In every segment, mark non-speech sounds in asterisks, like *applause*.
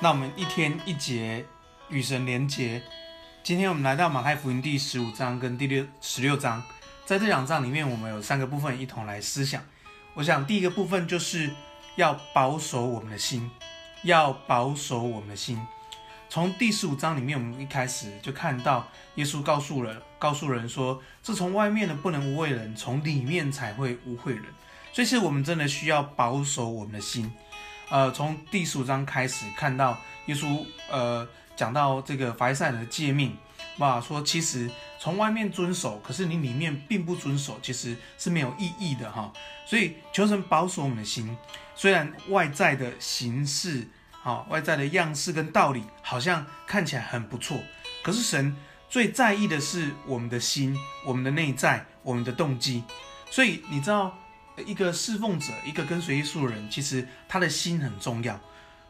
那我们一天一节与神连结。今天我们来到马太福音第十五章跟第六十六章，在这两章里面，我们有三个部分一同来思想。我想第一个部分就是要保守我们的心，要保守我们的心。从第十五章里面，我们一开始就看到耶稣告诉人，告诉人说，这从外面的不能污秽人，从里面才会污秽人。所以，是我们真的需要保守我们的心。呃，从第十五章开始看到耶稣，呃，讲到这个法利赛人的诫命，哇，说其实从外面遵守，可是你里面并不遵守，其实是没有意义的哈。所以求神保守我们的心，虽然外在的形式，啊，外在的样式跟道理好像看起来很不错，可是神最在意的是我们的心，我们的内在，我们的动机。所以你知道。一个侍奉者，一个跟随耶稣的人，其实他的心很重要。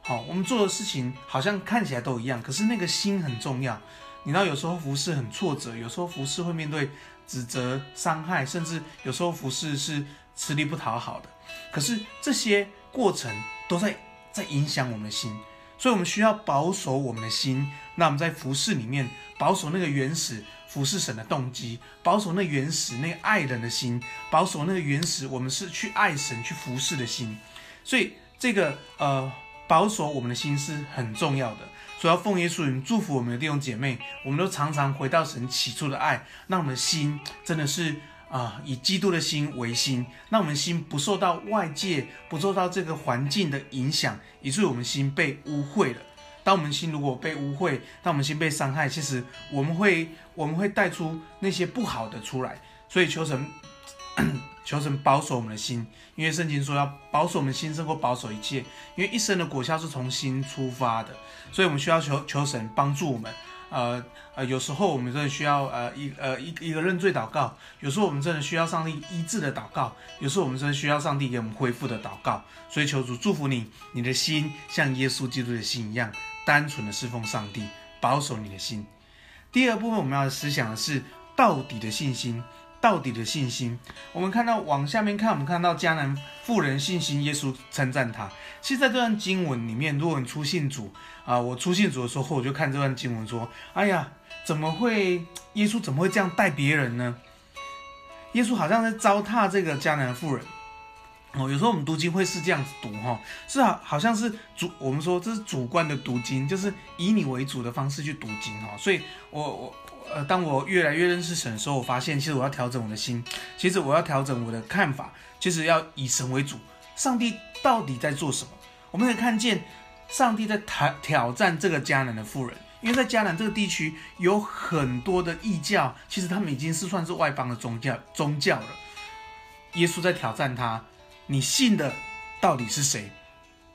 好，我们做的事情好像看起来都一样，可是那个心很重要。你知道，有时候服侍很挫折，有时候服侍会面对指责、伤害，甚至有时候服侍是吃力不讨好的。可是这些过程都在在影响我们的心，所以我们需要保守我们的心。那我们在服侍里面保守那个原始。服侍神的动机，保守那原始那个爱人的心，保守那个原始我们是去爱神去服侍的心，所以这个呃保守我们的心是很重要的。所以要奉耶稣名祝福我们的弟兄姐妹，我们都常常回到神起初的爱，让我们的心真的是啊、以基督的心为心，让我们心不受到外界不受到这个环境的影响，以致我们心被污秽了。当我们心如果被污秽，当我们心被伤害，其实我们会我们会带出那些不好的出来。所以求神 *coughs* 求神保守我们的心，因为圣经说要保守我们心胜过保守一切，因为一生的果效是从心出发的。所以我们需要求求神帮助我们。呃呃，有时候我们真的需要呃一呃一一个认罪祷告，有时候我们真的需要上帝医治的祷告，有时候我们真的需要上帝给我们恢复的祷告。所以求主祝福你，你的心像耶稣基督的心一样。单纯的侍奉上帝，保守你的心。第二部分我们要思想的是到底的信心，到底的信心。我们看到往下面看，我们看到迦南妇人信心，耶稣称赞他。其实在这段经文里面，如果你出信主啊、我出信主的时候，我就看这段经文说：“哎呀，怎么会耶稣怎么会这样待别人呢？”耶稣好像在糟蹋这个迦南妇人。哦，有时候我们读经会是这样子读哈，是好好像是主，我们说这是主观的读经，就是以你为主的方式去读经哈。所以我我呃，当我越来越认识神的时候，我发现其实我要调整我的心，其实我要调整我的看法，其实要以神为主。上帝到底在做什么？我们可以看见上帝在挑挑战这个迦南的妇人，因为在迦南这个地区有很多的异教，其实他们已经是算是外邦的宗教宗教了。耶稣在挑战他。你信的到底是谁？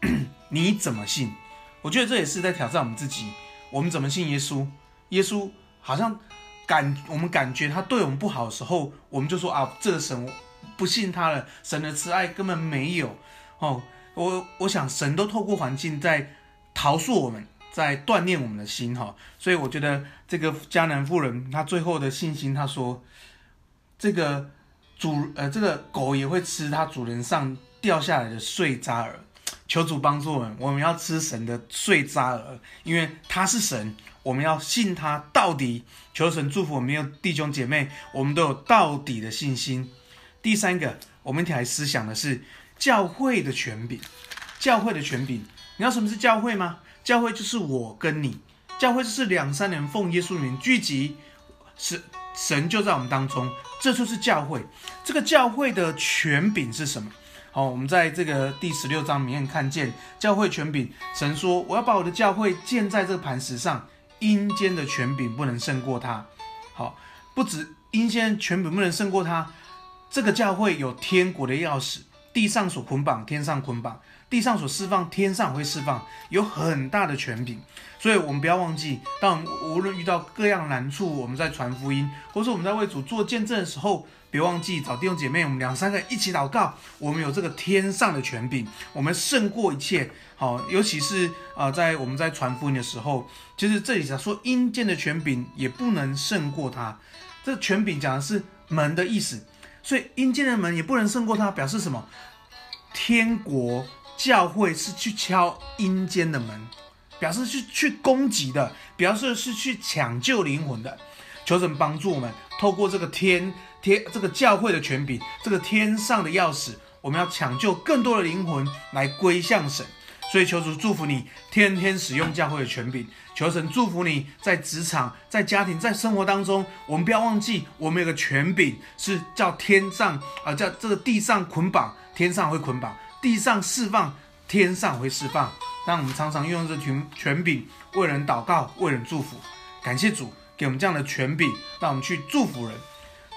*clears throat* 你怎么信？我觉得这也是在挑战我们自己。我们怎么信耶稣？耶稣好像感我们感觉他对我们不好的时候，我们就说啊，这个神不信他了。神的慈爱根本没有哦。我我想神都透过环境在陶塑我们，在锻炼我们的心哈。所以我觉得这个迦南妇人她最后的信心，她说这个。主呃，这个狗也会吃它主人上掉下来的碎渣儿。求主帮助我们，我们要吃神的碎渣儿，因为他是神，我们要信他到底。求神祝福我们有弟兄姐妹，我们都有到底的信心。第三个，我们一起来思想的是教会的权柄。教会的权柄，你知道什么是教会吗？教会就是我跟你，教会就是两三人奉耶稣名聚集，是神就在我们当中。这就是教会，这个教会的权柄是什么？好，我们在这个第十六章里面看见教会权柄。神说：“我要把我的教会建在这个磐石上，阴间的权柄不能胜过它。”好，不止阴间权柄不能胜过它，这个教会有天国的钥匙，地上所捆绑，天上捆绑。地上所释放，天上会释放，有很大的权柄，所以我们不要忘记，当无论遇到各样难处，我们在传福音，或是我们在为主做见证的时候，别忘记找弟兄姐妹，我们两三个一起祷告，我们有这个天上的权柄，我们胜过一切。好，尤其是啊、在我们在传福音的时候，其实这里讲说阴间的权柄也不能胜过他，这权柄讲的是门的意思，所以阴间的门也不能胜过他，表示什么？天国。教会是去敲阴间的门，表示是去攻击的，表示是去抢救灵魂的。求神帮助我们，透过这个天天这个教会的权柄，这个天上的钥匙，我们要抢救更多的灵魂来归向神。所以求主祝福你，天天使用教会的权柄。求神祝福你在职场、在家庭、在生活当中，我们不要忘记，我们有个权柄是叫天上啊、叫这个地上捆绑，天上会捆绑；地上释放，天上会释放。让我们常常用这权权柄为人祷告，为人祝福。感谢主给我们这样的权柄，让我们去祝福人。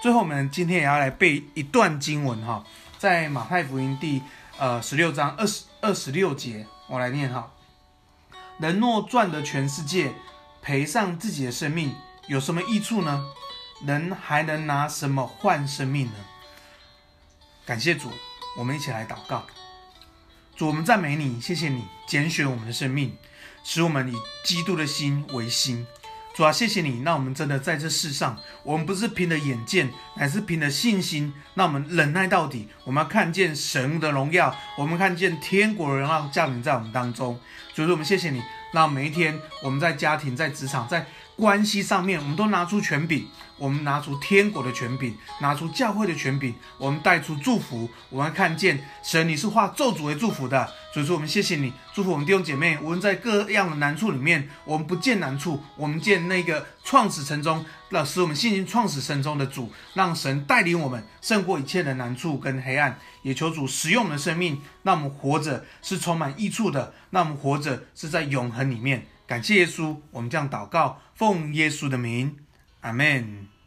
最后，我们今天也要来背一段经文哈，在马太福音第呃十六章二十二十六节。我来念哈，人若赚得全世界，赔上自己的生命，有什么益处呢？人还能拿什么换生命呢？感谢主，我们一起来祷告。主，我们赞美你，谢谢你拣选我们的生命，使我们以基督的心为心。主啊，谢谢你，那我们真的在这世上，我们不是凭着眼见，乃是凭着信心。那我们忍耐到底，我们要看见神的荣耀，我们看见天国的荣耀降临在我们当中。所以说，我们谢谢你，那每一天我们在家庭、在职场、在关系上面，我们都拿出权柄，我们拿出天国的权柄，拿出教会的权柄，我们带出祝福，我们看见神，你是化咒诅为祝福的。所以说，我们谢谢你，祝福我们弟兄姐妹。无论在各样的难处里面，我们不见难处，我们见那个创始成终，那使我们信心创始成终的主，让神带领我们胜过一切的难处跟黑暗。也求主使用我们的生命，让我们活着是充满益处的，让我们活着是在永恒里面。感谢耶稣，我们这样祷告，奉耶稣的名，阿门。